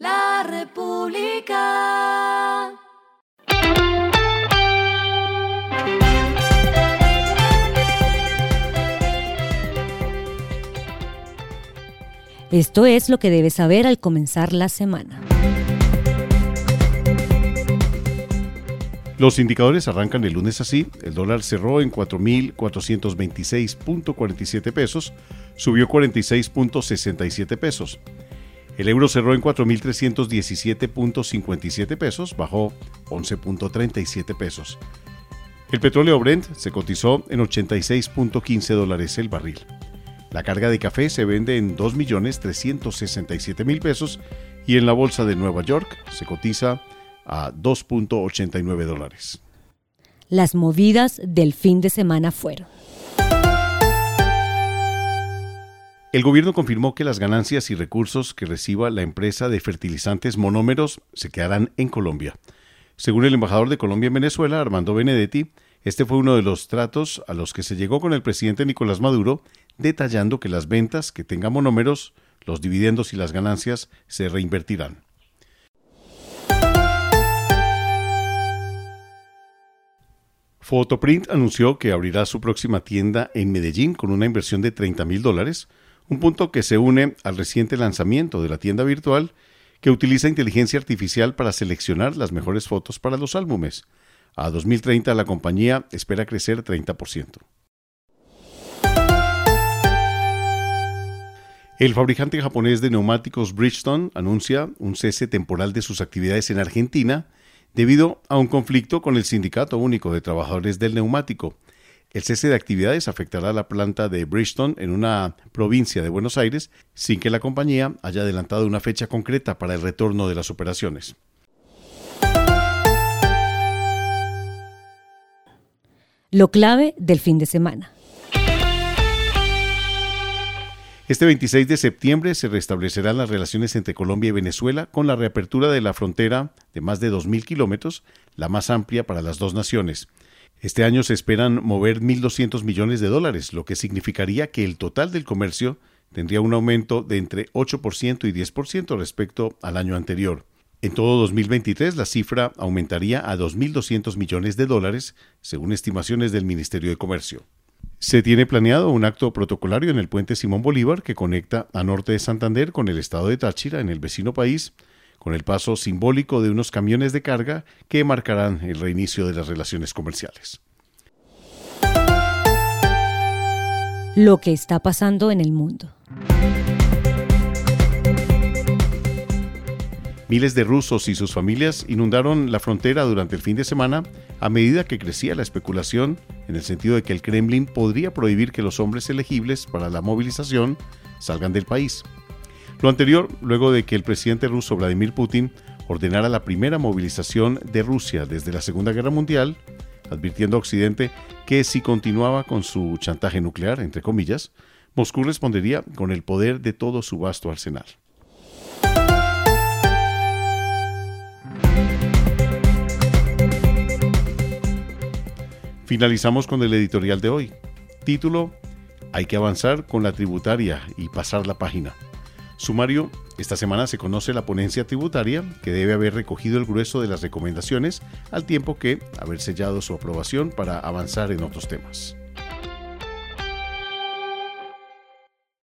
La República. Esto es lo que debes saber al comenzar la semana. Los indicadores arrancan el lunes así. El dólar cerró en 4.426.47 pesos, subió 46.67 pesos. El euro cerró en 4.317.57 pesos, bajó 11.37 pesos. El petróleo Brent se cotizó en 86.15 dólares el barril. La carga de café se vende en 2.367.000 pesos y en la bolsa de Nueva York se cotiza a 2.89 dólares. Las movidas del fin de semana fueron. El gobierno confirmó que las ganancias y recursos que reciba la empresa de fertilizantes monómeros se quedarán en Colombia. Según el embajador de Colombia en Venezuela, Armando Benedetti, este fue uno de los tratos a los que se llegó con el presidente Nicolás Maduro detallando que las ventas que tengan monómeros, los dividendos y las ganancias se reinvertirán. Fotoprint anunció que abrirá su próxima tienda en Medellín con una inversión de 30 mil dólares, un punto que se une al reciente lanzamiento de la tienda virtual que utiliza inteligencia artificial para seleccionar las mejores fotos para los álbumes. A 2030 la compañía espera crecer 30%. El fabricante japonés de neumáticos Bridgestone anuncia un cese temporal de sus actividades en Argentina debido a un conflicto con el Sindicato Único de Trabajadores del Neumático. El cese de actividades afectará a la planta de Bridgestone en una provincia de Buenos Aires sin que la compañía haya adelantado una fecha concreta para el retorno de las operaciones. Lo clave del fin de semana. Este 26 de septiembre se restablecerán las relaciones entre Colombia y Venezuela con la reapertura de la frontera de más de 2.000 kilómetros, la más amplia para las dos naciones. Este año se esperan mover 1.200 millones de dólares, lo que significaría que el total del comercio tendría un aumento de entre 8% y 10% respecto al año anterior. En todo 2023 la cifra aumentaría a 2.200 millones de dólares, según estimaciones del Ministerio de Comercio. Se tiene planeado un acto protocolario en el puente Simón Bolívar que conecta a norte de Santander con el estado de Táchira en el vecino país, con el paso simbólico de unos camiones de carga que marcarán el reinicio de las relaciones comerciales. Lo que está pasando en el mundo. Miles de rusos y sus familias inundaron la frontera durante el fin de semana a medida que crecía la especulación en el sentido de que el Kremlin podría prohibir que los hombres elegibles para la movilización salgan del país. Lo anterior, luego de que el presidente ruso Vladimir Putin ordenara la primera movilización de Rusia desde la Segunda Guerra Mundial, advirtiendo a Occidente que si continuaba con su chantaje nuclear, entre comillas, Moscú respondería con el poder de todo su vasto arsenal. Finalizamos con el editorial de hoy. Título, Hay que avanzar con la tributaria y pasar la página. Sumario, esta semana se conoce la ponencia tributaria que debe haber recogido el grueso de las recomendaciones al tiempo que haber sellado su aprobación para avanzar en otros temas.